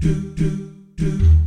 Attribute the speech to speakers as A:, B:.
A: do do do